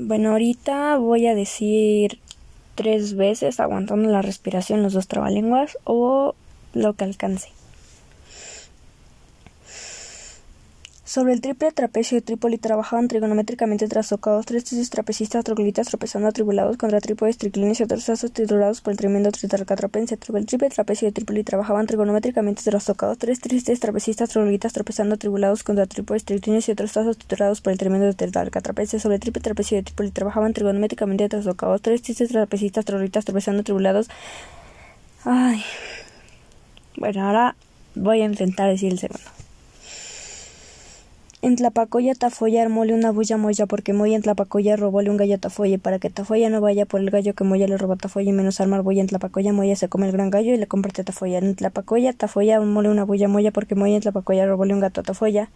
Bueno, ahorita voy a decir tres veces aguantando la respiración los dos trabalenguas o lo que alcance. Sobre el triple trapecio de Trípoli trabajaban trigonométricamente trastocados tres tesis trapecistas trogloditas tropezando atribulados contra trípodes triclinios y otros trazos titulados por el tremendo tritarcatrapense. Sobre el triple trapecio de Trípoli trabajaban trigonométricamente trastocados tres tristes trapecistas trogloditas tropezando atribulados contra trípodes triclinios y otros trazos titulados por el tremendo tritarcatrapense. Sobre el triple trapecio de Trípoli trabajaban trigonométricamente trastocados tres tristes trapecistas trogloditas tropezando atribulados. Ay. Bueno, ahora voy a intentar decir el segundo. En Tlapacoya Tafoya armóle una bulla moya porque Moya en Tlapacoya robóle un gallo a Tafoya para que Tafoya no vaya por el gallo que Moya le roba a Tafoya y menos armar bulla en Tlapacoya Moya se come el gran gallo y le comparte Tafoya. En Tlapacoya Tafoya armóle una bulla moya porque Moya en Tlapacoya robóle un gato Tafoya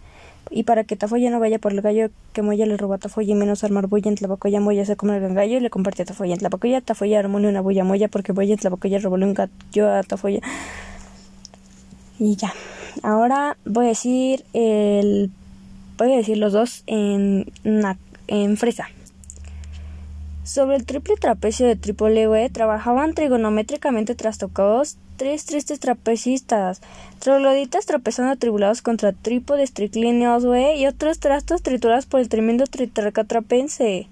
y para que Tafoya no vaya por el gallo que Moya le roba a Tafoya y menos armar bulla en Tlapacoya Moya se come el gran gallo y le comparte a Tafoya. En Tlapacoya Tafoya armóle una bulla moya porque Moya en Tlapacoya robóle un gallo a Tafoya. Y ya. Ahora voy a decir el a decir los dos en, en fresa. Sobre el triple trapecio de Trípoli, trabajaban trigonométricamente trastocados tres tristes trapecistas, trogloditas tropezando atribulados contra trípodes triclíneos, güey, y otros trastos triturados por el tremendo tritracatrapense.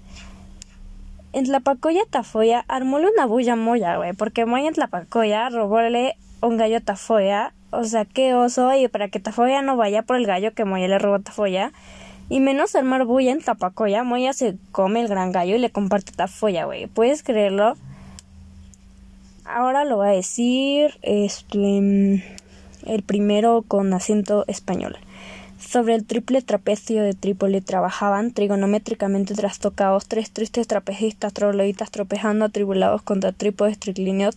En Tlapacoya Tafoya armóle una bulla moya, güey, porque Moya en Tlapacoya robóle un gallo Tafoya o sea, qué oso, y para que Tafoya no vaya por el gallo que Moya le robó a Tafoya. Y menos armar bulla en Tapacoya, Moya se come el gran gallo y le comparte Tafoya, güey. ¿Puedes creerlo? Ahora lo voy a decir este, el primero con acento español. Sobre el triple trapecio de Trípoli trabajaban trigonométricamente trastocados tres tristes trapecistas trogloditas tropezando atribulados contra trípodes triclíneos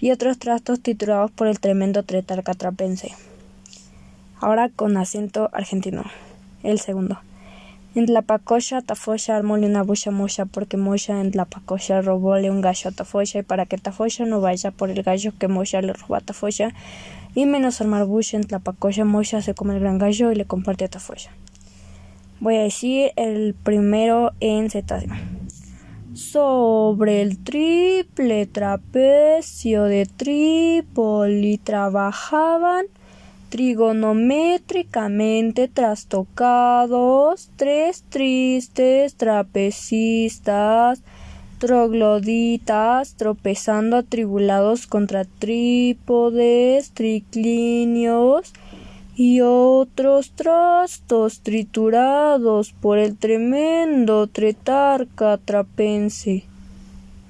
y otros trastos titulados por el tremendo tretarcatrapense. Ahora con acento argentino. El segundo. En Tlapacoya, Tafoya armóle una bulla moya porque Moya en Tlapacoya robóle un gallo a Tafoya y para que Tafoya no vaya por el gallo que Moya le robó a Tafoya y menos armar bulla en Tlapacoya, Moya se come el gran gallo y le comparte a Tafoya. Voy a decir el primero en cetáceo. Sobre el triple trapecio de Trípoli trabajaban trigonométricamente trastocados tres tristes trapecistas trogloditas tropezando atribulados contra trípodes triclinios y otros trastos triturados por el tremendo tretarca trapense.